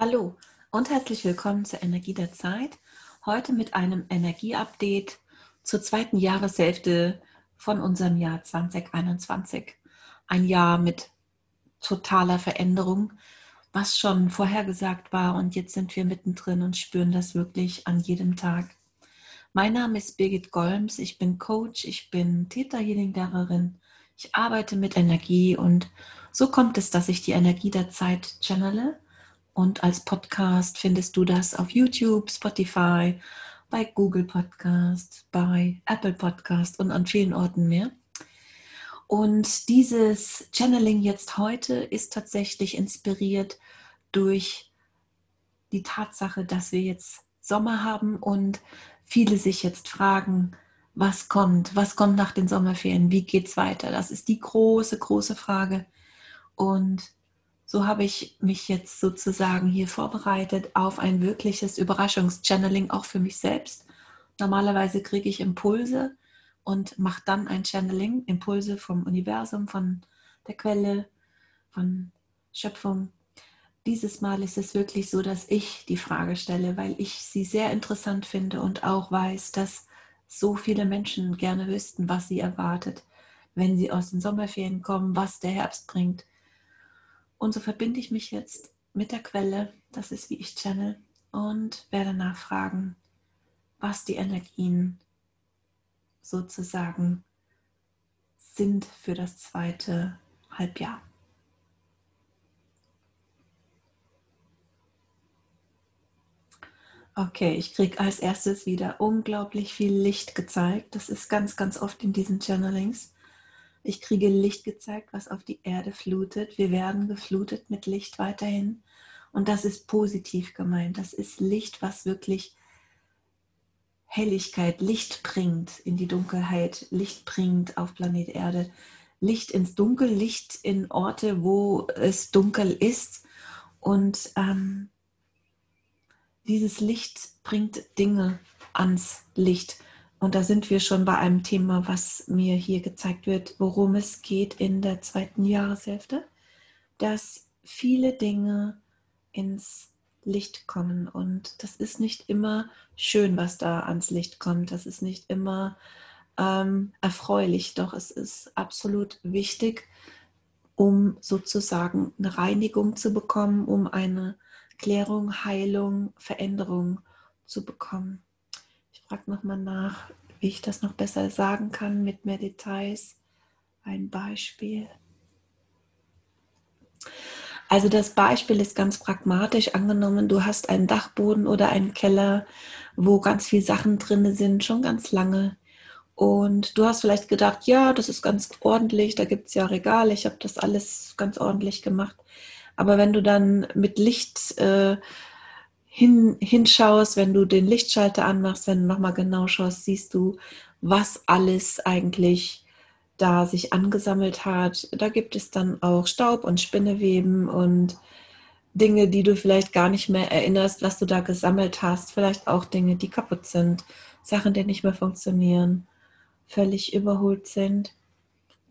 Hallo und herzlich willkommen zur Energie der Zeit. Heute mit einem Energieupdate zur zweiten Jahreshälfte von unserem Jahr 2021. Ein Jahr mit totaler Veränderung, was schon vorhergesagt war und jetzt sind wir mittendrin und spüren das wirklich an jedem Tag. Mein Name ist Birgit Golms, ich bin Coach, ich bin Theta Healing Lehrerin, ich arbeite mit Energie und so kommt es, dass ich die Energie der Zeit channele und als Podcast findest du das auf YouTube, Spotify, bei Google Podcast, bei Apple Podcast und an vielen Orten mehr. Und dieses Channeling jetzt heute ist tatsächlich inspiriert durch die Tatsache, dass wir jetzt Sommer haben und viele sich jetzt fragen, was kommt, was kommt nach den Sommerferien, wie geht es weiter? Das ist die große, große Frage. Und so habe ich mich jetzt sozusagen hier vorbereitet auf ein wirkliches Überraschungschanneling, auch für mich selbst. Normalerweise kriege ich Impulse und mache dann ein Channeling, Impulse vom Universum, von der Quelle, von Schöpfung. Dieses Mal ist es wirklich so, dass ich die Frage stelle, weil ich sie sehr interessant finde und auch weiß, dass so viele Menschen gerne wüssten, was sie erwartet, wenn sie aus den Sommerferien kommen, was der Herbst bringt und so verbinde ich mich jetzt mit der Quelle, das ist wie ich channel, und werde nachfragen, was die Energien sozusagen sind für das zweite Halbjahr. Okay, ich kriege als erstes wieder unglaublich viel Licht gezeigt. Das ist ganz, ganz oft in diesen Channelings. Ich kriege Licht gezeigt, was auf die Erde flutet. Wir werden geflutet mit Licht weiterhin. Und das ist positiv gemeint. Das ist Licht, was wirklich Helligkeit, Licht bringt in die Dunkelheit, Licht bringt auf Planet Erde, Licht ins Dunkel, Licht in Orte, wo es dunkel ist. Und ähm, dieses Licht bringt Dinge ans Licht. Und da sind wir schon bei einem Thema, was mir hier gezeigt wird, worum es geht in der zweiten Jahreshälfte, dass viele Dinge ins Licht kommen. Und das ist nicht immer schön, was da ans Licht kommt. Das ist nicht immer ähm, erfreulich, doch es ist absolut wichtig, um sozusagen eine Reinigung zu bekommen, um eine Klärung, Heilung, Veränderung zu bekommen frage nochmal nach, wie ich das noch besser sagen kann mit mehr Details. Ein Beispiel. Also das Beispiel ist ganz pragmatisch angenommen, du hast einen Dachboden oder einen Keller, wo ganz viele Sachen drin sind, schon ganz lange. Und du hast vielleicht gedacht, ja, das ist ganz ordentlich, da gibt es ja Regale, ich habe das alles ganz ordentlich gemacht. Aber wenn du dann mit Licht äh, hin, hinschaust, wenn du den Lichtschalter anmachst, wenn du nochmal genau schaust, siehst du, was alles eigentlich da sich angesammelt hat. Da gibt es dann auch Staub und Spinneweben und Dinge, die du vielleicht gar nicht mehr erinnerst, was du da gesammelt hast. Vielleicht auch Dinge, die kaputt sind, Sachen, die nicht mehr funktionieren, völlig überholt sind.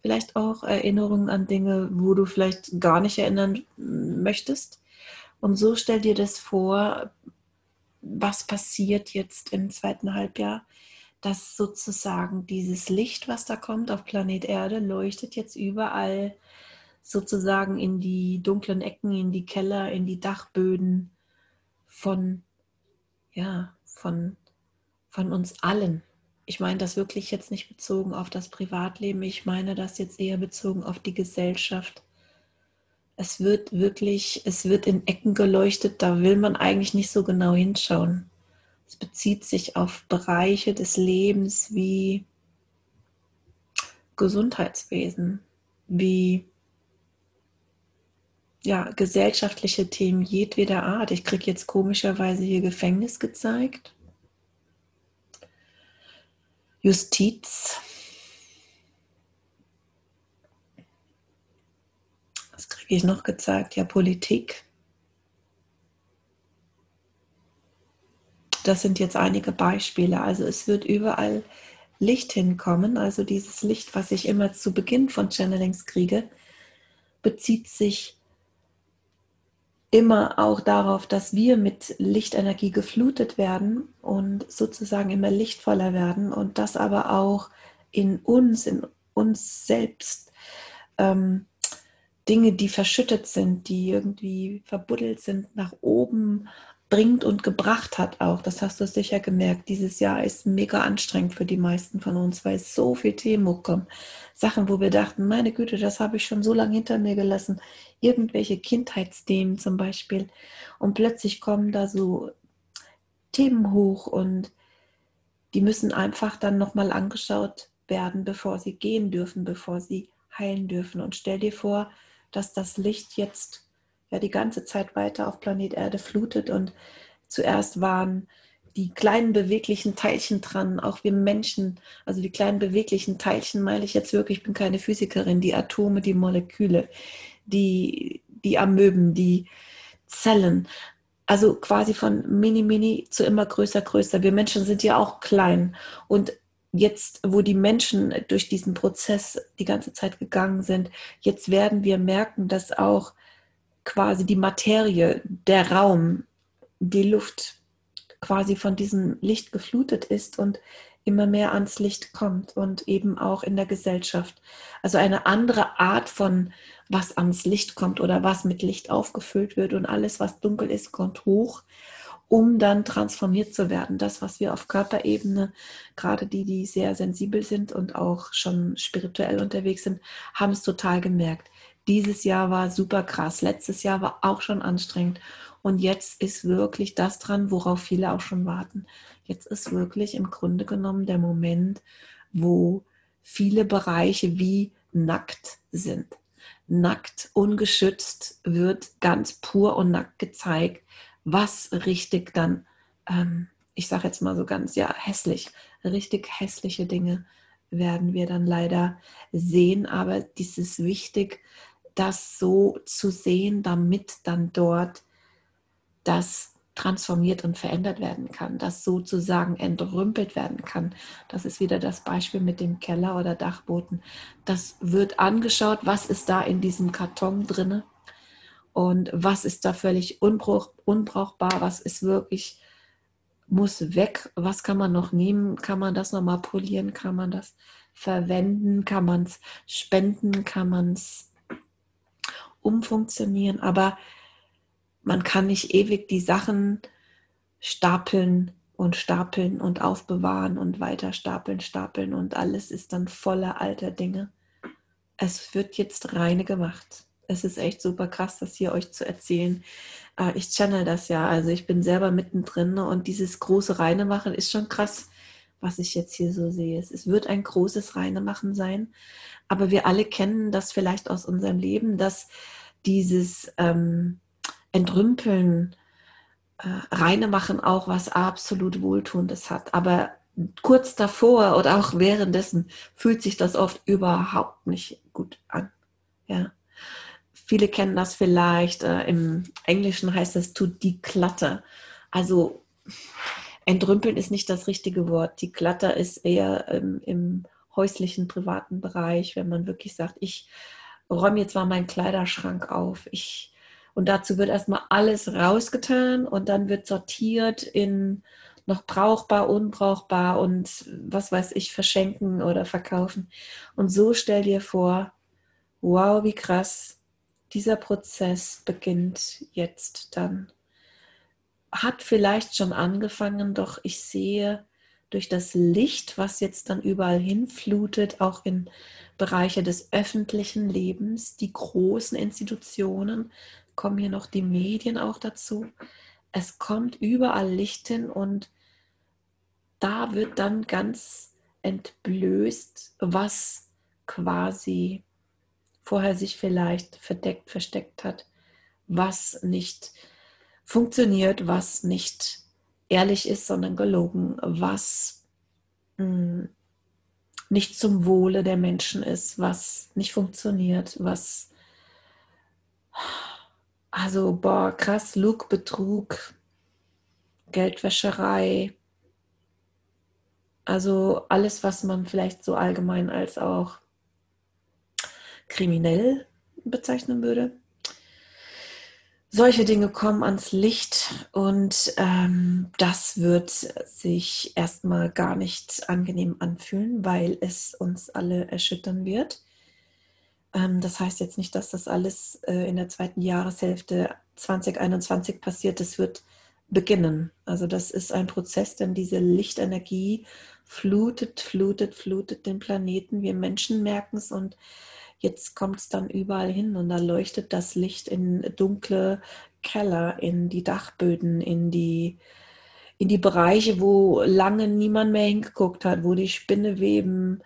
Vielleicht auch Erinnerungen an Dinge, wo du vielleicht gar nicht erinnern möchtest. Und so stell dir das vor, was passiert jetzt im zweiten Halbjahr, dass sozusagen dieses Licht, was da kommt auf Planet Erde, leuchtet jetzt überall sozusagen in die dunklen Ecken, in die Keller, in die Dachböden von, ja, von, von uns allen. Ich meine das wirklich jetzt nicht bezogen auf das Privatleben, ich meine das jetzt eher bezogen auf die Gesellschaft es wird wirklich, es wird in Ecken geleuchtet, da will man eigentlich nicht so genau hinschauen. Es bezieht sich auf Bereiche des Lebens wie Gesundheitswesen, wie ja, gesellschaftliche Themen jedweder Art. Ich kriege jetzt komischerweise hier Gefängnis gezeigt. Justiz, kriege ich noch gezeigt? Ja, Politik. Das sind jetzt einige Beispiele. Also es wird überall Licht hinkommen. Also dieses Licht, was ich immer zu Beginn von Channelings kriege, bezieht sich immer auch darauf, dass wir mit Lichtenergie geflutet werden und sozusagen immer lichtvoller werden und das aber auch in uns, in uns selbst ähm, Dinge, die verschüttet sind, die irgendwie verbuddelt sind, nach oben bringt und gebracht hat auch. Das hast du sicher gemerkt. Dieses Jahr ist mega anstrengend für die meisten von uns, weil so viel Themen hochkommen. Sachen, wo wir dachten, meine Güte, das habe ich schon so lange hinter mir gelassen. Irgendwelche Kindheitsthemen zum Beispiel. Und plötzlich kommen da so Themen hoch und die müssen einfach dann nochmal angeschaut werden, bevor sie gehen dürfen, bevor sie heilen dürfen. Und stell dir vor, dass das Licht jetzt ja die ganze Zeit weiter auf Planet Erde flutet und zuerst waren die kleinen beweglichen Teilchen dran, auch wir Menschen, also die kleinen beweglichen Teilchen meine ich jetzt wirklich, ich bin keine Physikerin, die Atome, die Moleküle, die, die Amöben, die Zellen, also quasi von mini, mini zu immer größer, größer. Wir Menschen sind ja auch klein. Und jetzt, wo die Menschen durch diesen Prozess die ganze Zeit gegangen sind, jetzt werden wir merken, dass auch quasi die Materie, der Raum, die Luft quasi von diesem Licht geflutet ist und immer mehr ans Licht kommt und eben auch in der Gesellschaft. Also eine andere Art von, was ans Licht kommt oder was mit Licht aufgefüllt wird und alles, was dunkel ist, kommt hoch, um dann transformiert zu werden. Das, was wir auf Körperebene, gerade die, die sehr sensibel sind und auch schon spirituell unterwegs sind, haben es total gemerkt. Dieses Jahr war super krass. Letztes Jahr war auch schon anstrengend. Und jetzt ist wirklich das dran, worauf viele auch schon warten. Jetzt ist wirklich im Grunde genommen der Moment, wo viele Bereiche wie nackt sind. Nackt, ungeschützt wird ganz pur und nackt gezeigt, was richtig dann, ähm, ich sage jetzt mal so ganz, ja, hässlich, richtig hässliche Dinge werden wir dann leider sehen. Aber dies ist wichtig, das so zu sehen, damit dann dort das transformiert und verändert werden kann, das sozusagen entrümpelt werden kann. Das ist wieder das Beispiel mit dem Keller oder Dachboden. Das wird angeschaut, was ist da in diesem Karton drinne und was ist da völlig unbrauch, unbrauchbar, was ist wirklich muss weg, was kann man noch nehmen, kann man das nochmal polieren, kann man das verwenden, kann man es spenden, kann man es umfunktionieren, aber man kann nicht ewig die Sachen stapeln und stapeln und aufbewahren und weiter stapeln, stapeln und alles ist dann voller alter Dinge. Es wird jetzt reine gemacht. Es ist echt super krass, das hier euch zu erzählen. Äh, ich channel das ja, also ich bin selber mittendrin und dieses große Reine machen ist schon krass, was ich jetzt hier so sehe. Es wird ein großes Reine machen sein, aber wir alle kennen das vielleicht aus unserem Leben, dass dieses ähm, Entrümpeln, äh, Reine machen auch was absolut Wohltuendes hat. Aber kurz davor oder auch währenddessen fühlt sich das oft überhaupt nicht gut an. Ja. Viele kennen das vielleicht, äh, im Englischen heißt es to declutter. Also entrümpeln ist nicht das richtige Wort. Die Klatter ist eher ähm, im häuslichen, privaten Bereich, wenn man wirklich sagt, ich räume jetzt mal meinen Kleiderschrank auf. Ich, und dazu wird erstmal alles rausgetan und dann wird sortiert in noch brauchbar, unbrauchbar und was weiß ich, verschenken oder verkaufen. Und so stell dir vor, wow, wie krass, dieser Prozess beginnt jetzt dann. Hat vielleicht schon angefangen, doch ich sehe durch das Licht, was jetzt dann überall hinflutet, auch in Bereiche des öffentlichen Lebens, die großen Institutionen, kommen hier noch die Medien auch dazu. Es kommt überall Licht hin und da wird dann ganz entblößt, was quasi vorher sich vielleicht verdeckt, versteckt hat, was nicht funktioniert, was nicht ehrlich ist, sondern gelogen, was mh, hm, nicht zum Wohle der Menschen ist, was nicht funktioniert, was also boah, krass, Lug, Betrug, Geldwäscherei, also alles, was man vielleicht so allgemein als auch kriminell bezeichnen würde. solche Dinge kommen ans Licht und ähm, das wird sich erstmal gar nicht angenehm anfühlen, weil es uns alle erschüttern wird. Ähm, das heißt jetzt nicht, dass das alles äh, in der zweiten Jahreshälfte 2021 passiert. Das wird beginnen. Also das ist ein Prozess, denn diese Lichtenergie flutet, flutet, flutet den Planeten. Wir Menschen merken es und jetzt kommt es dann überall hin und da leuchtet das Licht in dunkle Keller, in die Dachböden, in die, in die Bereiche, wo lange niemand mehr hingeguckt hat, wo die Spinneweben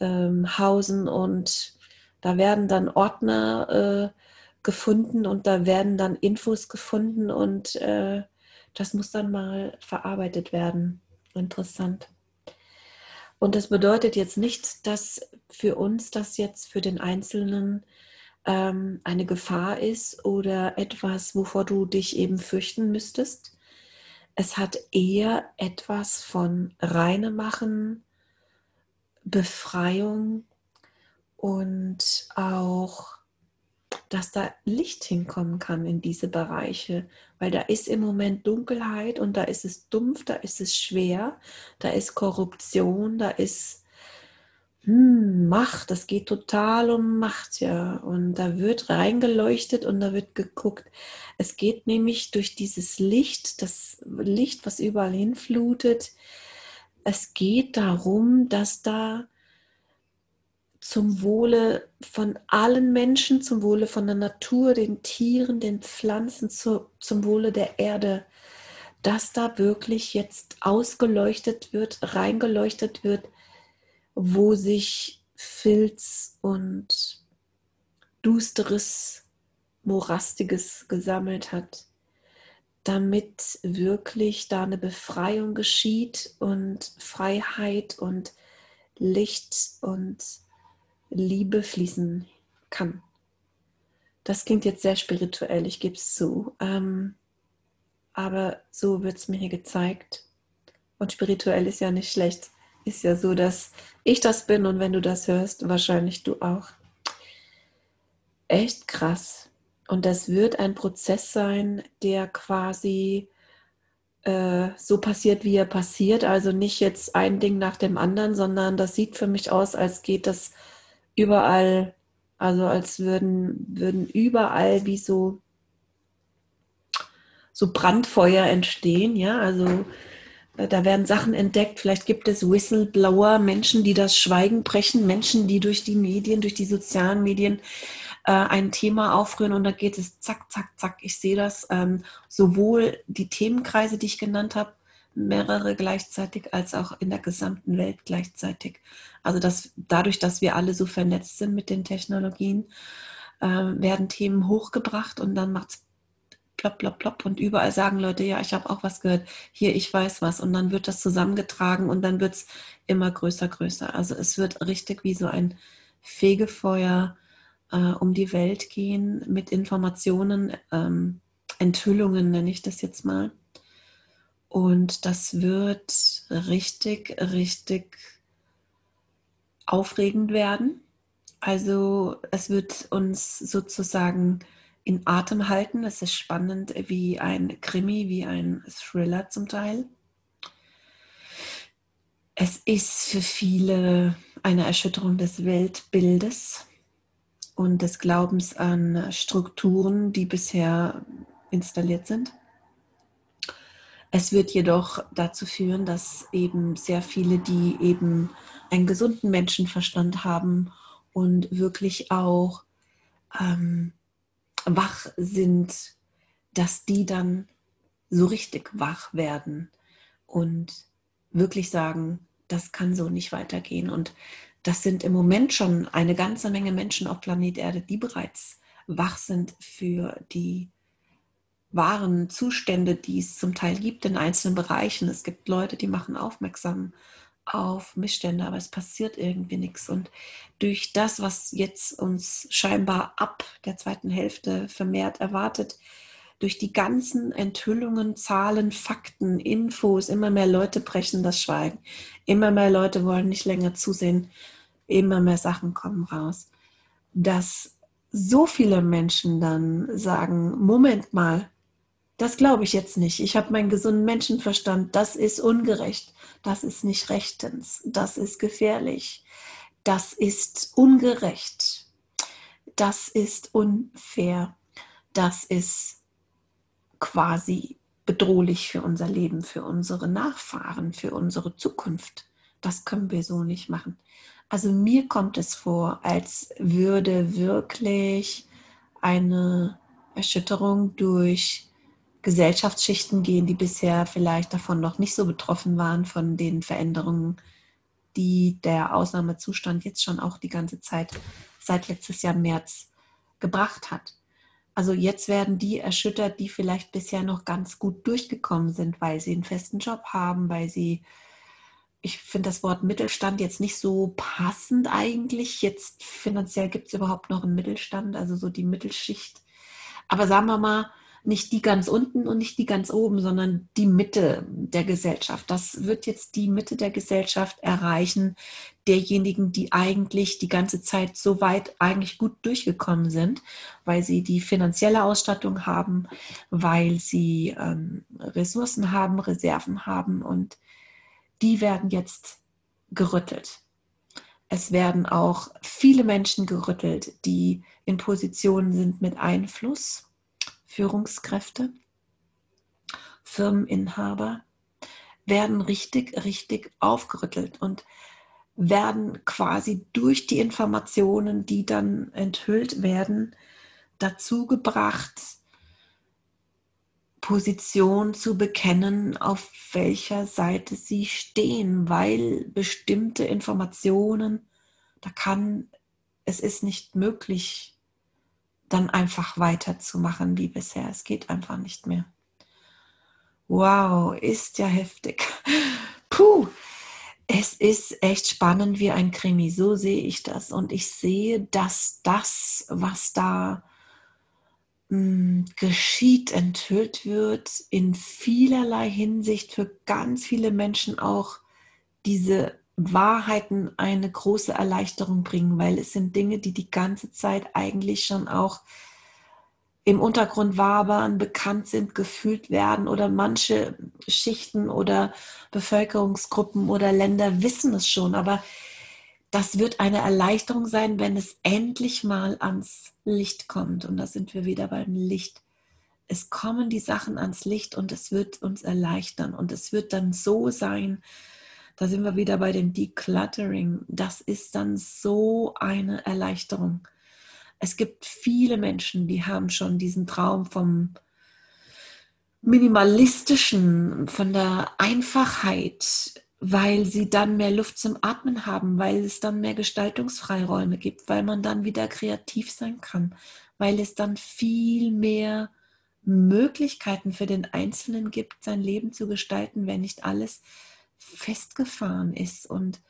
ähm, hausen und da werden dann Ordner äh, gefunden und da werden dann Infos gefunden und äh, das muss dann mal verarbeitet werden. Interessant. Und das bedeutet jetzt nicht, dass für uns das jetzt für den Einzelnen ähm, eine Gefahr ist oder etwas, wovor du dich eben fürchten müsstest. Es hat eher etwas von reine machen, Befreiung und auch dass da Licht hinkommen kann in diese Bereiche, weil da ist im Moment Dunkelheit und da ist es dumpf, da ist es schwer, da ist Korruption, da ist hm, Macht, das geht total um Macht, ja. Und da wird reingeleuchtet und da wird geguckt. Es geht nämlich durch dieses Licht, das Licht, was überall hinflutet. Es geht darum, dass da zum Wohle von allen Menschen, zum Wohle von der Natur, den Tieren, den Pflanzen, zu, zum Wohle der Erde, dass da wirklich jetzt ausgeleuchtet wird, reingeleuchtet wird, wo sich Filz und dusteres, morastiges gesammelt hat, damit wirklich da eine Befreiung geschieht und Freiheit und Licht und Liebe fließen kann. Das klingt jetzt sehr spirituell, ich gebe es zu. Ähm, aber so wird es mir hier gezeigt. Und spirituell ist ja nicht schlecht. Ist ja so, dass ich das bin und wenn du das hörst, wahrscheinlich du auch. Echt krass. Und das wird ein Prozess sein, der quasi äh, so passiert, wie er passiert. Also nicht jetzt ein Ding nach dem anderen, sondern das sieht für mich aus, als geht das überall, also als würden, würden überall wie so, so Brandfeuer entstehen, ja, also äh, da werden Sachen entdeckt, vielleicht gibt es Whistleblower, Menschen, die das Schweigen brechen, Menschen, die durch die Medien, durch die sozialen Medien äh, ein Thema aufrühren und da geht es zack, zack, zack. Ich sehe das ähm, sowohl die Themenkreise, die ich genannt habe, mehrere gleichzeitig als auch in der gesamten Welt gleichzeitig. Also dass dadurch, dass wir alle so vernetzt sind mit den Technologien, äh, werden Themen hochgebracht und dann macht es plopp, plopp, plopp und überall sagen Leute, ja, ich habe auch was gehört, hier, ich weiß was und dann wird das zusammengetragen und dann wird es immer größer, größer. Also es wird richtig wie so ein Fegefeuer äh, um die Welt gehen mit Informationen, ähm, Enthüllungen nenne ich das jetzt mal. Und das wird richtig, richtig aufregend werden. Also es wird uns sozusagen in Atem halten. Es ist spannend wie ein Krimi, wie ein Thriller zum Teil. Es ist für viele eine Erschütterung des Weltbildes und des Glaubens an Strukturen, die bisher installiert sind. Es wird jedoch dazu führen, dass eben sehr viele, die eben einen gesunden Menschenverstand haben und wirklich auch ähm, wach sind, dass die dann so richtig wach werden und wirklich sagen, das kann so nicht weitergehen. Und das sind im Moment schon eine ganze Menge Menschen auf Planet Erde, die bereits wach sind für die wahren Zustände, die es zum Teil gibt in einzelnen Bereichen. Es gibt Leute, die machen aufmerksam auf Missstände, aber es passiert irgendwie nichts. Und durch das, was jetzt uns scheinbar ab der zweiten Hälfte vermehrt erwartet, durch die ganzen Enthüllungen, Zahlen, Fakten, Infos, immer mehr Leute brechen das Schweigen. Immer mehr Leute wollen nicht länger zusehen. Immer mehr Sachen kommen raus. Das so viele Menschen dann sagen, Moment mal, das glaube ich jetzt nicht. Ich habe meinen gesunden Menschenverstand. Das ist ungerecht. Das ist nicht rechtens. Das ist gefährlich. Das ist ungerecht. Das ist unfair. Das ist quasi bedrohlich für unser Leben, für unsere Nachfahren, für unsere Zukunft. Das können wir so nicht machen. Also mir kommt es vor, als würde wirklich eine Erschütterung durch Gesellschaftsschichten gehen, die bisher vielleicht davon noch nicht so betroffen waren, von den Veränderungen, die der Ausnahmezustand jetzt schon auch die ganze Zeit seit letztes Jahr März gebracht hat. Also jetzt werden die erschüttert, die vielleicht bisher noch ganz gut durchgekommen sind, weil sie einen festen Job haben, weil sie ich finde das Wort Mittelstand jetzt nicht so passend eigentlich. Jetzt finanziell gibt es überhaupt noch einen Mittelstand, also so die Mittelschicht. Aber sagen wir mal, nicht die ganz unten und nicht die ganz oben, sondern die Mitte der Gesellschaft. Das wird jetzt die Mitte der Gesellschaft erreichen, derjenigen, die eigentlich die ganze Zeit so weit eigentlich gut durchgekommen sind, weil sie die finanzielle Ausstattung haben, weil sie ähm, Ressourcen haben, Reserven haben und die werden jetzt gerüttelt. Es werden auch viele Menschen gerüttelt, die in Positionen sind mit Einfluss, Führungskräfte, Firmeninhaber, werden richtig, richtig aufgerüttelt und werden quasi durch die Informationen, die dann enthüllt werden, dazu gebracht, Position zu bekennen, auf welcher Seite sie stehen, weil bestimmte Informationen, da kann, es ist nicht möglich, dann einfach weiterzumachen wie bisher. Es geht einfach nicht mehr. Wow, ist ja heftig. Puh, es ist echt spannend wie ein Krimi. So sehe ich das. Und ich sehe, dass das, was da Mm, geschieht, enthüllt wird, in vielerlei Hinsicht für ganz viele Menschen auch diese Wahrheiten eine große Erleichterung bringen, weil es sind Dinge, die die ganze Zeit eigentlich schon auch im Untergrund wabern, bekannt sind, gefühlt werden oder manche Schichten oder Bevölkerungsgruppen oder Länder wissen es schon, aber das wird eine Erleichterung sein, wenn es endlich mal ans Licht kommt. Und da sind wir wieder beim Licht. Es kommen die Sachen ans Licht und es wird uns erleichtern. Und es wird dann so sein, da sind wir wieder bei dem Decluttering. Das ist dann so eine Erleichterung. Es gibt viele Menschen, die haben schon diesen Traum vom minimalistischen, von der Einfachheit weil sie dann mehr Luft zum Atmen haben, weil es dann mehr Gestaltungsfreiräume gibt, weil man dann wieder kreativ sein kann, weil es dann viel mehr Möglichkeiten für den Einzelnen gibt, sein Leben zu gestalten, wenn nicht alles festgefahren ist und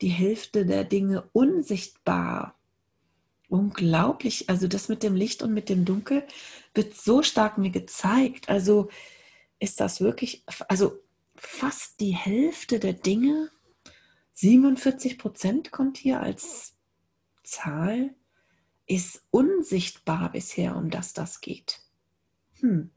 die Hälfte der Dinge unsichtbar. Unglaublich. Also das mit dem Licht und mit dem Dunkel wird so stark mir gezeigt. Also ist das wirklich, also fast die Hälfte der Dinge, 47 Prozent kommt hier als Zahl, ist unsichtbar bisher, um das das geht. Hm.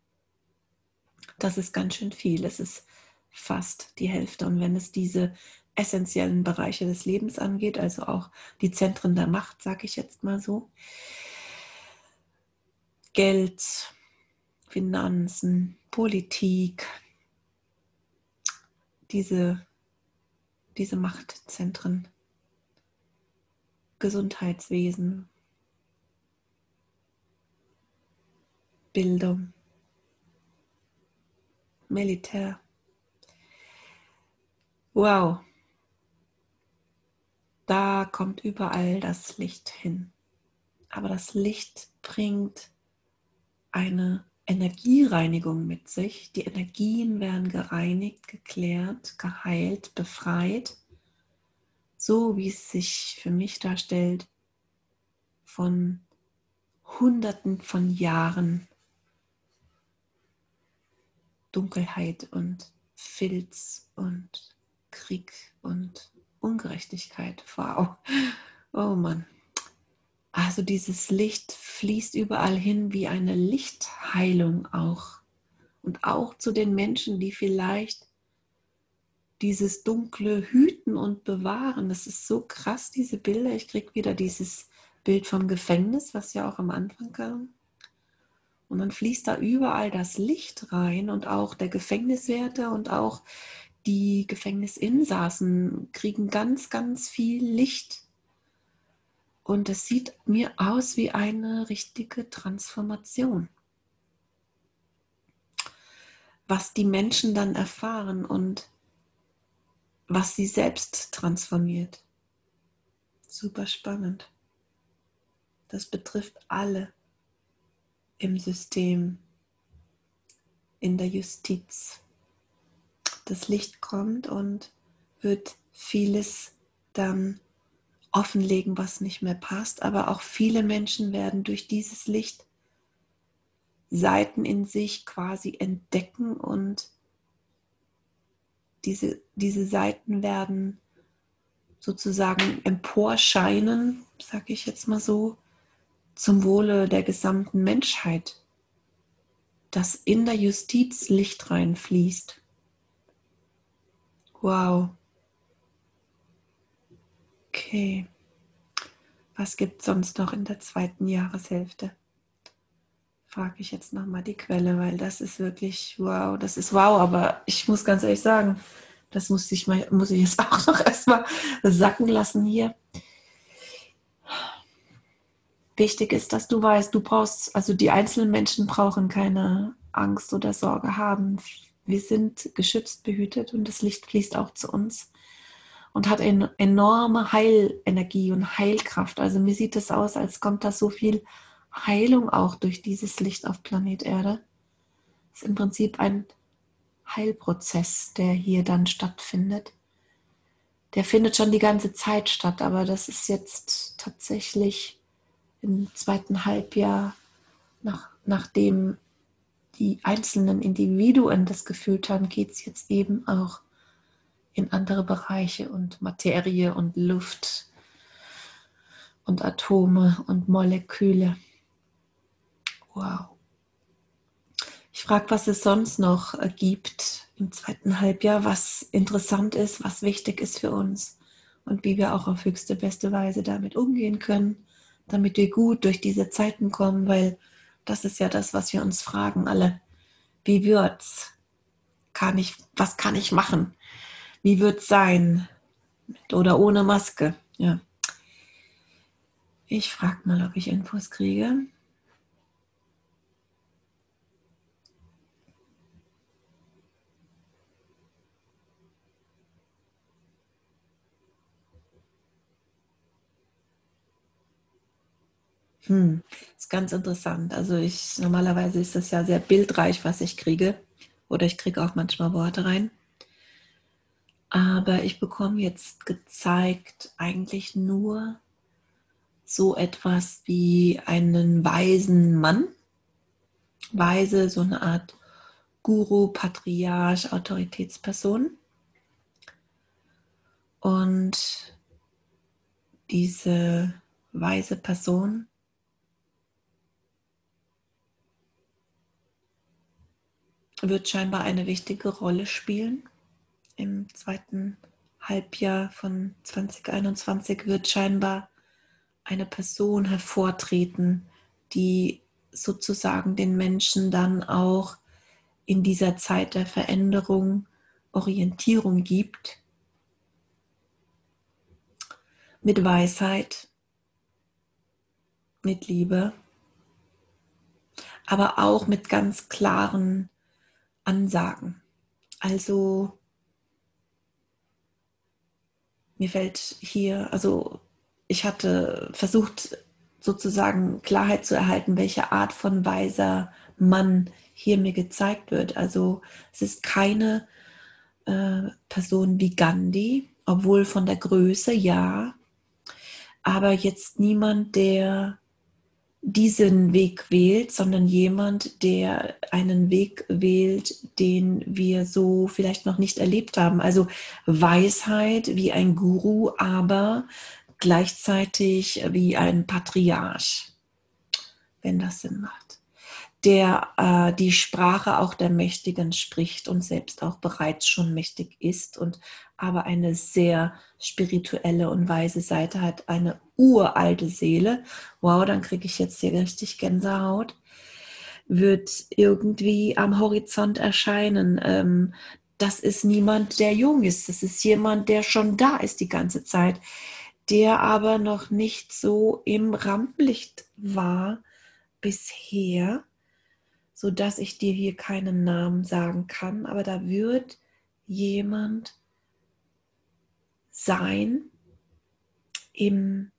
Das ist ganz schön viel. Es ist fast die Hälfte. Und wenn es diese essentiellen Bereiche des Lebens angeht, also auch die Zentren der Macht, sage ich jetzt mal so, Geld, Finanzen, Politik, diese, diese Machtzentren, Gesundheitswesen, Bildung, Militär. Wow, da kommt überall das Licht hin. Aber das Licht bringt eine Energiereinigung mit sich. Die Energien werden gereinigt, geklärt, geheilt, befreit, so wie es sich für mich darstellt, von Hunderten von Jahren Dunkelheit und Filz und Krieg und Ungerechtigkeit. Wow. Oh Mann. Also dieses Licht fließt überall hin wie eine Lichtheilung auch. Und auch zu den Menschen, die vielleicht dieses dunkle hüten und bewahren. Das ist so krass, diese Bilder. Ich kriege wieder dieses Bild vom Gefängnis, was ja auch am Anfang kam. Und dann fließt da überall das Licht rein und auch der Gefängniswärter und auch die Gefängnisinsassen kriegen ganz, ganz viel Licht. Und es sieht mir aus wie eine richtige Transformation. Was die Menschen dann erfahren und was sie selbst transformiert. Super spannend. Das betrifft alle im System, in der Justiz. Das Licht kommt und wird vieles dann offenlegen, was nicht mehr passt. Aber auch viele Menschen werden durch dieses Licht Seiten in sich quasi entdecken und diese, diese Seiten werden sozusagen emporscheinen, sage ich jetzt mal so, zum Wohle der gesamten Menschheit, dass in der Justiz Licht reinfließt. Wow. Okay. Was gibt es sonst noch in der zweiten Jahreshälfte? frage ich jetzt nochmal die Quelle, weil das ist wirklich wow, das ist wow, aber ich muss ganz ehrlich sagen, das muss ich, mal, muss ich jetzt auch noch erstmal sacken lassen hier. Wichtig ist, dass du weißt, du brauchst, also die einzelnen Menschen brauchen keine Angst oder Sorge haben. Wir sind geschützt, behütet und das Licht fließt auch zu uns und hat eine enorme Heilenergie und Heilkraft. Also mir sieht es aus, als kommt da so viel Heilung auch durch dieses Licht auf Planet Erde. Das ist im Prinzip ein Heilprozess, der hier dann stattfindet. Der findet schon die ganze Zeit statt, aber das ist jetzt tatsächlich im zweiten Halbjahr, nach, nachdem die einzelnen Individuen das gefühlt haben, geht es jetzt eben auch in andere Bereiche und Materie und Luft und Atome und Moleküle. Wow. Ich frage, was es sonst noch äh, gibt im zweiten Halbjahr, was interessant ist, was wichtig ist für uns und wie wir auch auf höchste beste Weise damit umgehen können, damit wir gut durch diese Zeiten kommen, weil das ist ja das, was wir uns fragen alle. Wie wird's? Kann ich, was kann ich machen? Wie wird's sein? Mit oder ohne Maske? Ja. Ich frage mal, ob ich Infos kriege. Hm, ist ganz interessant. Also ich normalerweise ist das ja sehr bildreich, was ich kriege. Oder ich kriege auch manchmal Worte rein. Aber ich bekomme jetzt gezeigt eigentlich nur so etwas wie einen weisen Mann. Weise, so eine Art Guru, Patriarch, Autoritätsperson. Und diese weise Person wird scheinbar eine wichtige Rolle spielen. Im zweiten Halbjahr von 2021 wird scheinbar eine Person hervortreten, die sozusagen den Menschen dann auch in dieser Zeit der Veränderung Orientierung gibt. Mit Weisheit, mit Liebe, aber auch mit ganz klaren Ansagen. Also mir fällt hier, also ich hatte versucht sozusagen Klarheit zu erhalten, welche Art von weiser Mann hier mir gezeigt wird. Also es ist keine äh, Person wie Gandhi, obwohl von der Größe ja, aber jetzt niemand, der diesen Weg wählt, sondern jemand, der einen Weg wählt, den wir so vielleicht noch nicht erlebt haben. Also Weisheit wie ein Guru, aber gleichzeitig wie ein Patriarch, wenn das Sinn macht, der äh, die Sprache auch der Mächtigen spricht und selbst auch bereits schon mächtig ist und aber eine sehr spirituelle und weise Seite hat, eine uralte Seele. Wow, dann kriege ich jetzt hier richtig Gänsehaut wird irgendwie am Horizont erscheinen. Ähm, das ist niemand, der jung ist. Das ist jemand, der schon da ist die ganze Zeit, der aber noch nicht so im Rampenlicht war bisher, sodass ich dir hier keinen Namen sagen kann. Aber da wird jemand sein im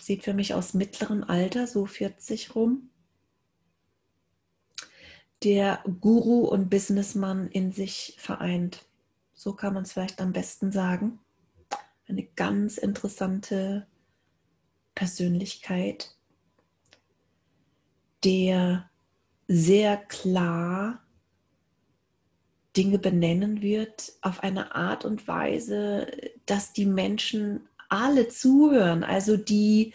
sieht für mich aus mittlerem Alter, so 40 rum, der Guru und Businessmann in sich vereint. So kann man es vielleicht am besten sagen. Eine ganz interessante Persönlichkeit, der sehr klar Dinge benennen wird auf eine Art und Weise, dass die Menschen alle zuhören. Also die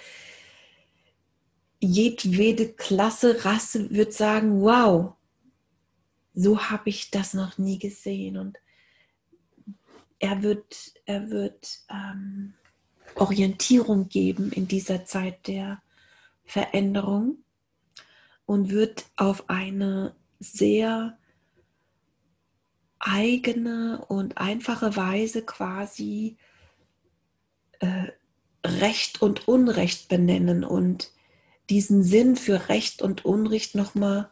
jedwede Klasse, Rasse wird sagen, wow, so habe ich das noch nie gesehen. Und er wird, er wird ähm, Orientierung geben in dieser Zeit der Veränderung und wird auf eine sehr eigene und einfache Weise quasi äh, Recht und Unrecht benennen und diesen Sinn für Recht und Unrecht nochmal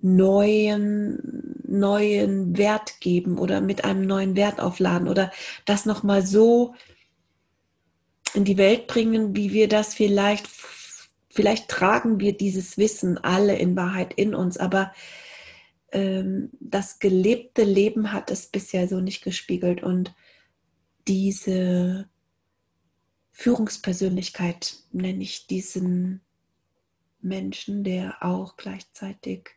neuen, neuen Wert geben oder mit einem neuen Wert aufladen oder das nochmal so in die Welt bringen, wie wir das vielleicht, vielleicht tragen wir dieses Wissen alle in Wahrheit in uns, aber das gelebte Leben hat es bisher so nicht gespiegelt. Und diese Führungspersönlichkeit nenne ich diesen Menschen, der auch gleichzeitig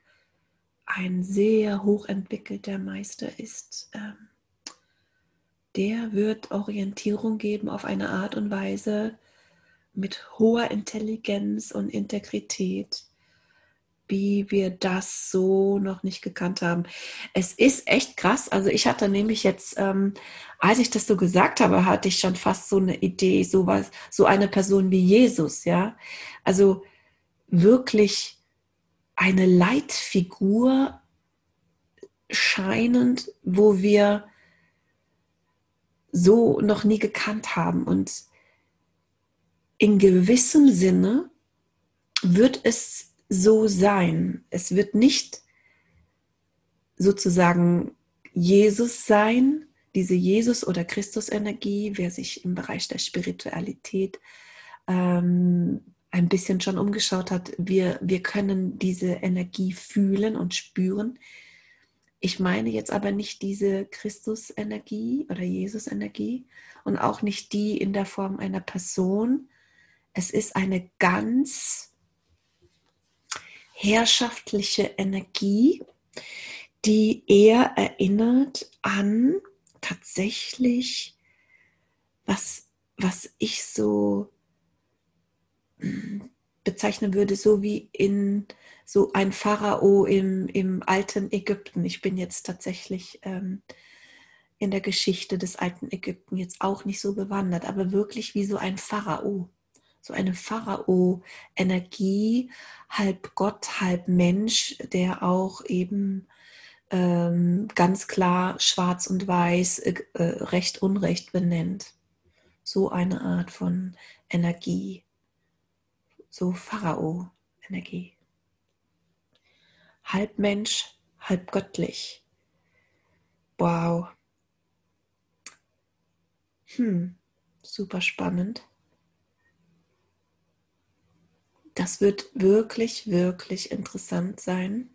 ein sehr hochentwickelter Meister ist, ähm, der wird Orientierung geben auf eine Art und Weise mit hoher Intelligenz und Integrität, wie wir das so noch nicht gekannt haben. Es ist echt krass. Also ich hatte nämlich jetzt, ähm, als ich das so gesagt habe, hatte ich schon fast so eine Idee, so was, so eine Person wie Jesus, ja. Also wirklich eine Leitfigur scheinend, wo wir so noch nie gekannt haben. Und in gewissem Sinne wird es so sein. Es wird nicht sozusagen Jesus sein, diese Jesus- oder Christus-Energie, wer sich im Bereich der Spiritualität ähm, ein bisschen schon umgeschaut hat, wir, wir können diese Energie fühlen und spüren. Ich meine jetzt aber nicht diese Christus-Energie oder Jesus-Energie und auch nicht die in der Form einer Person. Es ist eine ganz herrschaftliche Energie, die eher erinnert an tatsächlich, was, was ich so bezeichnen würde, so wie in so ein Pharao im, im alten Ägypten. Ich bin jetzt tatsächlich ähm, in der Geschichte des alten Ägypten jetzt auch nicht so bewandert, aber wirklich wie so ein Pharao. So eine Pharao-Energie, halb Gott, halb Mensch, der auch eben ähm, ganz klar schwarz und weiß, äh, äh Recht, Unrecht benennt. So eine Art von Energie so Pharao-Energie. Halb Mensch, halb göttlich. Wow. Hm, super spannend. Das wird wirklich, wirklich interessant sein.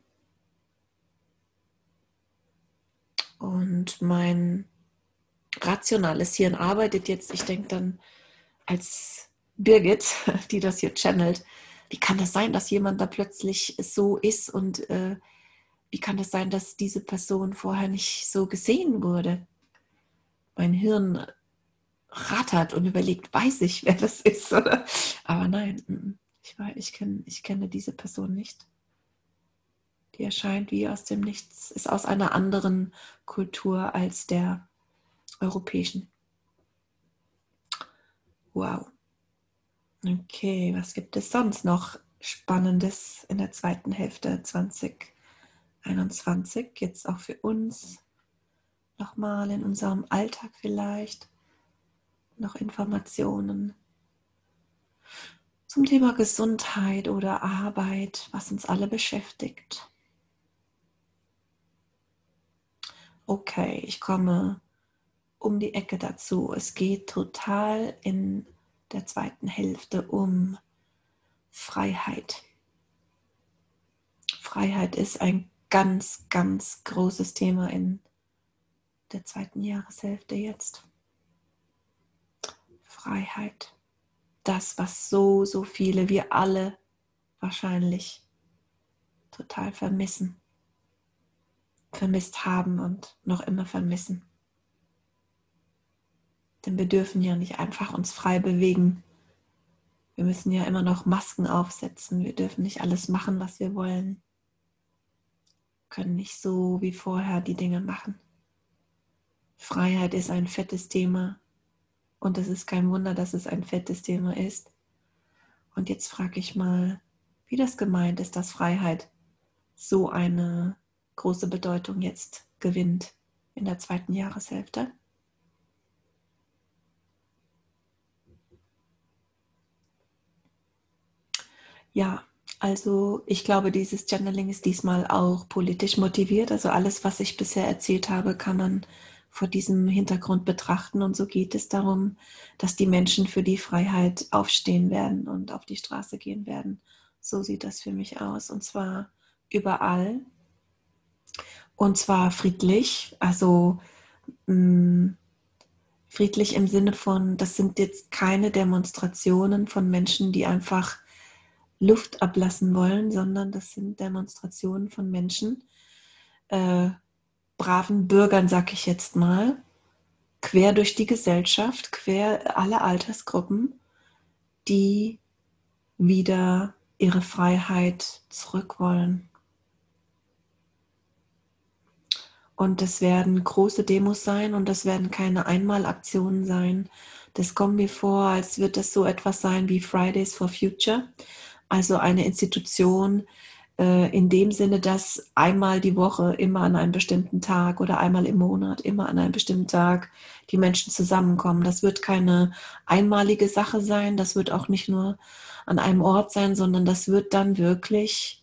Und mein rationales Hirn arbeitet jetzt, ich denke dann als Birgit, die das hier channelt, wie kann das sein, dass jemand da plötzlich so ist und äh, wie kann das sein, dass diese Person vorher nicht so gesehen wurde? Mein Hirn rattert und überlegt, weiß ich, wer das ist, oder? Aber nein, ich, ich, kenn, ich kenne diese Person nicht. Die erscheint wie aus dem Nichts, ist aus einer anderen Kultur als der europäischen. Wow. Okay, was gibt es sonst noch Spannendes in der zweiten Hälfte 2021? Jetzt auch für uns nochmal in unserem Alltag vielleicht noch Informationen zum Thema Gesundheit oder Arbeit, was uns alle beschäftigt. Okay, ich komme um die Ecke dazu. Es geht total in der zweiten Hälfte um Freiheit. Freiheit ist ein ganz, ganz großes Thema in der zweiten Jahreshälfte jetzt. Freiheit. Das, was so, so viele, wir alle wahrscheinlich total vermissen, vermisst haben und noch immer vermissen. Denn wir dürfen ja nicht einfach uns frei bewegen. Wir müssen ja immer noch Masken aufsetzen. Wir dürfen nicht alles machen, was wir wollen. Wir können nicht so wie vorher die Dinge machen. Freiheit ist ein fettes Thema und es ist kein Wunder, dass es ein fettes Thema ist. Und jetzt frage ich mal, wie das gemeint ist, dass Freiheit so eine große Bedeutung jetzt gewinnt in der zweiten Jahreshälfte. Ja, also ich glaube, dieses Channeling ist diesmal auch politisch motiviert. Also alles, was ich bisher erzählt habe, kann man vor diesem Hintergrund betrachten. Und so geht es darum, dass die Menschen für die Freiheit aufstehen werden und auf die Straße gehen werden. So sieht das für mich aus. Und zwar überall. Und zwar friedlich. Also mh, mm, friedlich im Sinne von, das sind jetzt keine Demonstrationen von Menschen, die einfach Luft ablassen wollen, sondern das sind Demonstrationen von Menschen, äh, braven Bürgern, sag ich jetzt mal, quer durch die Gesellschaft, quer alle Altersgruppen, die wieder ihre Freiheit zurück wollen. Und das werden große Demos sein und das werden keine Einmalaktionen sein. Das kommt mir vor, als wird das so etwas sein wie Fridays for Future also eine Institution in dem Sinne, dass einmal die Woche, immer an einem bestimmten Tag oder einmal im Monat, immer an einem bestimmten Tag die Menschen zusammenkommen. Das wird keine einmalige Sache sein, das wird auch nicht nur an einem Ort sein, sondern das wird dann wirklich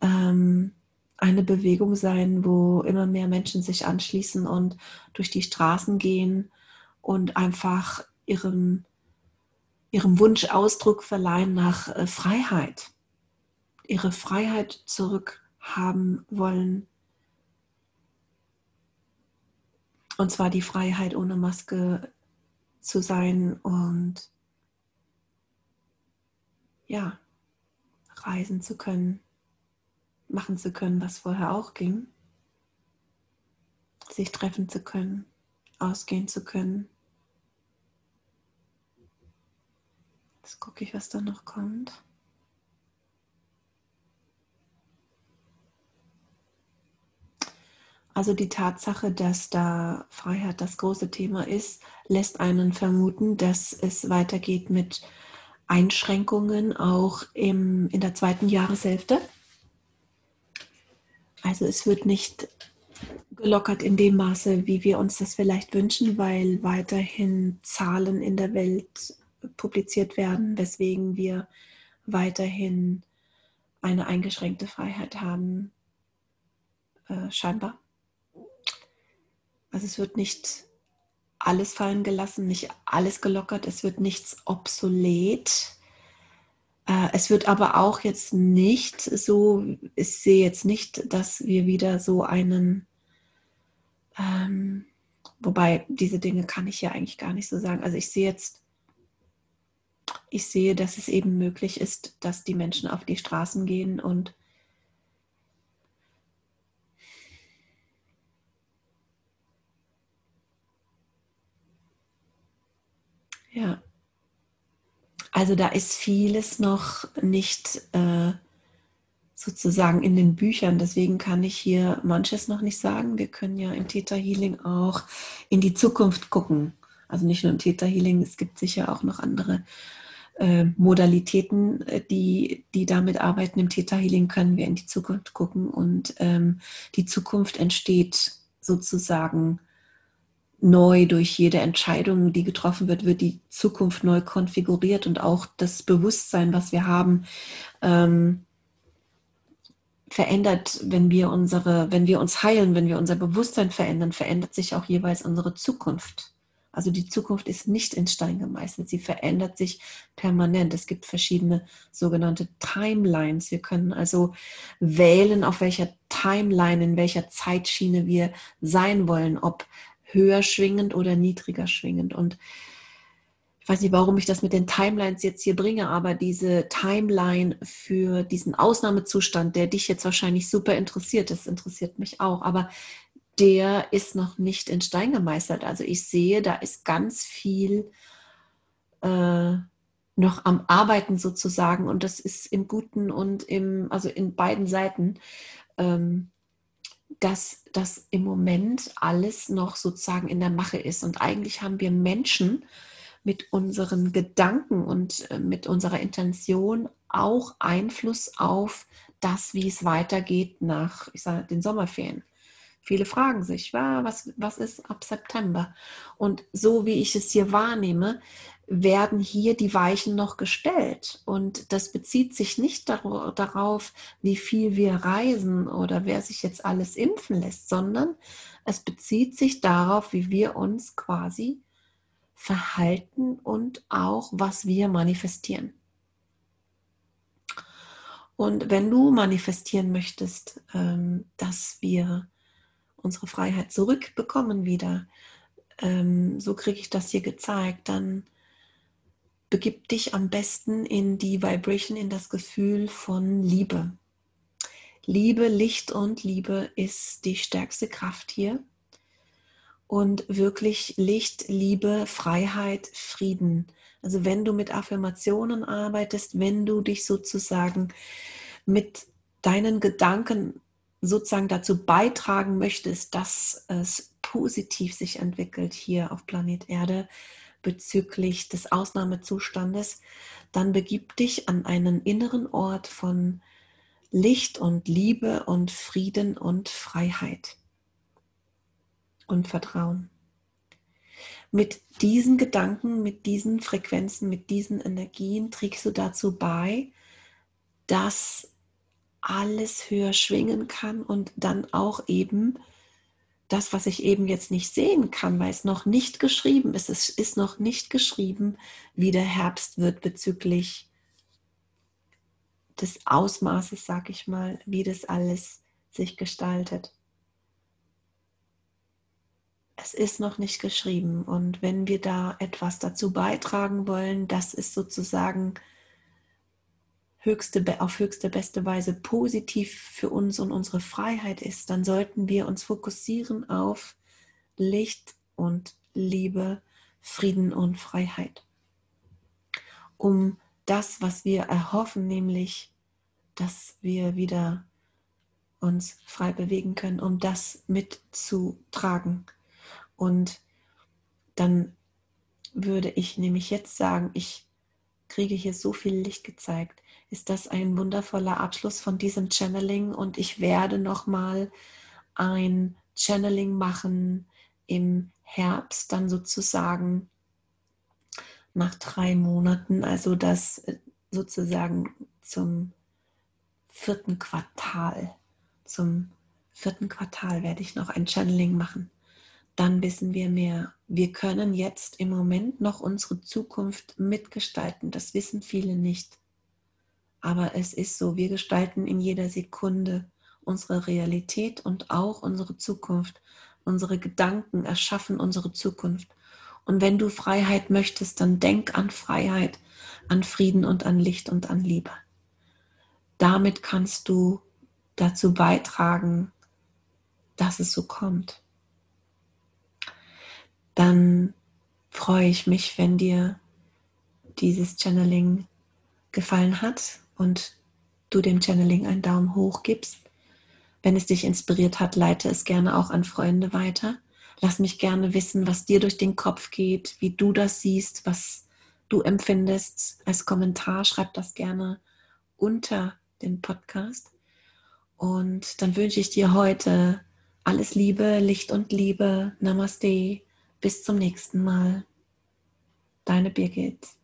ähm, eine Bewegung sein, wo immer mehr Menschen sich anschließen und durch die Straßen gehen und einfach ihrem ihrem Wunsch Ausdruck verleihen nach äh, Freiheit, ihre Freiheit zurückhaben wollen. Und zwar die Freiheit, ohne Maske zu sein und ja, reisen zu können, machen zu können, was vorher auch ging, sich treffen zu können, ausgehen zu können, Jetzt gucke ich, was da noch kommt. Also die Tatsache, dass da Freiheit das große Thema ist, lässt einen vermuten, dass es weitergeht mit Einschränkungen auch im, in der zweiten Jahreshälfte. Also es wird nicht gelockert in dem Maße, wie wir uns das vielleicht wünschen, weil weiterhin Zahlen in der Welt publiziert werden, weswegen wir weiterhin eine eingeschränkte Freiheit haben, äh, scheinbar. Also es wird nicht alles fallen gelassen, nicht alles gelockert, es wird nichts obsolet. Äh, es wird aber auch jetzt nicht so, ich sehe jetzt nicht, dass wir wieder so einen, ähm, wobei diese Dinge kann ich ja eigentlich gar nicht so sagen. Also ich sehe jetzt ich sehe, dass es eben möglich ist, dass die Menschen auf die Straßen gehen und Ja. Also da ist vieles noch nicht äh, sozusagen in den Büchern. Deswegen kann ich hier manches noch nicht sagen. Wir können ja im Theta Healing auch in die Zukunft gucken. Also nicht nur im Theta Healing, es gibt sicher auch noch andere äh, Modalitäten, äh, die, die damit arbeiten. Im Theta Healing können wir in die Zukunft gucken und ähm, die Zukunft entsteht sozusagen neu durch jede Entscheidung, die getroffen wird, wird die Zukunft neu konfiguriert und auch das Bewusstsein, was wir haben, ähm, verändert, wenn wir unsere, wenn wir uns heilen, wenn wir unser Bewusstsein verändern, verändert sich auch jeweils unsere Zukunft. Also die Zukunft ist nicht in Stein gemeißelt, sie verändert sich permanent. Es gibt verschiedene sogenannte Timelines. Wir können also wählen, auf welcher Timeline, in welcher Zeitschiene wir sein wollen, ob höher schwingend oder niedriger schwingend. Und ich weiß nicht, warum ich das mit den Timelines jetzt hier bringe, aber diese Timeline für diesen Ausnahmezustand, der dich jetzt wahrscheinlich super interessiert, das interessiert mich auch, aber der ist noch nicht in Stein gemeißelt. Also ich sehe, da ist ganz viel äh, noch am Arbeiten sozusagen und das ist im Guten und im, also in beiden Seiten. Ähm, dass das im Moment alles noch sozusagen in der Mache ist. Und eigentlich haben wir Menschen mit unseren Gedanken und äh, mit unserer Intention auch Einfluss auf das, wie es weitergeht nach ich sage, den Sommerferien. Viele fragen sich, was, was ist ab September? Und so wie ich es hier wahrnehme, werden hier die Weichen noch gestellt. Und das bezieht sich nicht darauf, wie viel wir reisen oder wer sich jetzt alles impfen lässt, sondern es bezieht sich darauf, wie wir uns quasi verhalten und auch, was wir manifestieren. Und wenn du manifestieren möchtest, ähm, dass wir unsere Freiheit zurückbekommen wieder, ähm, so kriege ich das hier gezeigt, dann begib dich am besten in die Vibration, in das Gefühl von Liebe. Liebe, Licht und Liebe ist die stärkste Kraft hier. Und wirklich Licht, Liebe, Freiheit, Frieden. Also wenn du mit Affirmationen arbeitest, wenn du dich sozusagen mit deinen Gedanken sozusagen dazu beitragen möchtest, dass es positiv sich entwickelt hier auf Planet Erde, bezüglich des Ausnahmezustandes, dann begib dich an einen inneren Ort von Licht und Liebe und Frieden und Freiheit und Vertrauen. Mit diesen Gedanken, mit diesen Frequenzen, mit diesen Energien trägst du dazu bei, dass alles höher schwingen kann und dann auch eben das, was ich eben jetzt nicht sehen kann, weil es noch nicht geschrieben ist, es ist noch nicht geschrieben, wie der Herbst wird bezüglich des Ausmaßes, sag ich mal, wie das alles sich gestaltet. Es ist noch nicht geschrieben und wenn wir da etwas dazu beitragen wollen, das ist sozusagen höchste, auf höchste beste Weise positiv für uns und unsere Freiheit ist, dann sollten wir uns fokussieren auf Licht und Liebe, Frieden und Freiheit. Um das, was wir erhoffen, nämlich, dass wir wieder uns frei bewegen können, um das mitzutragen. Und dann würde ich nämlich jetzt sagen, ich kriege hier so viel Licht gezeigt ist das ein wundervoller Abschluss von diesem Channeling und ich werde nochmal ein Channeling machen im Herbst, dann sozusagen nach drei Monaten, also das äh, sozusagen zum vierten Quartal. Zum vierten Quartal werde ich noch ein Channeling machen. Dann wissen wir mehr. Wir können jetzt im Moment noch unsere Zukunft mitgestalten. Das wissen viele nicht. Aber es ist so, wir gestalten in jeder Sekunde unsere Realität und auch unsere Zukunft. Unsere Gedanken erschaffen unsere Zukunft. Und wenn du Freiheit möchtest, dann denk an Freiheit, an Frieden und an Licht und an Liebe. Damit kannst du dazu beitragen, dass es so kommt. Dann freue ich mich, wenn dir dieses Channeling gefallen hat und du dem Channeling einen Daumen hoch gibst. Wenn es dich inspiriert hat, leite es gerne auch an Freunde weiter. Lass mich gerne wissen, was dir durch den Kopf geht, wie du das siehst, was du empfindest. Als Kommentar schreib das gerne unter den Podcast. Und dann wünsche ich dir heute alles Liebe, Licht und Liebe. Namaste. Bis zum nächsten Mal. Deine Birgit.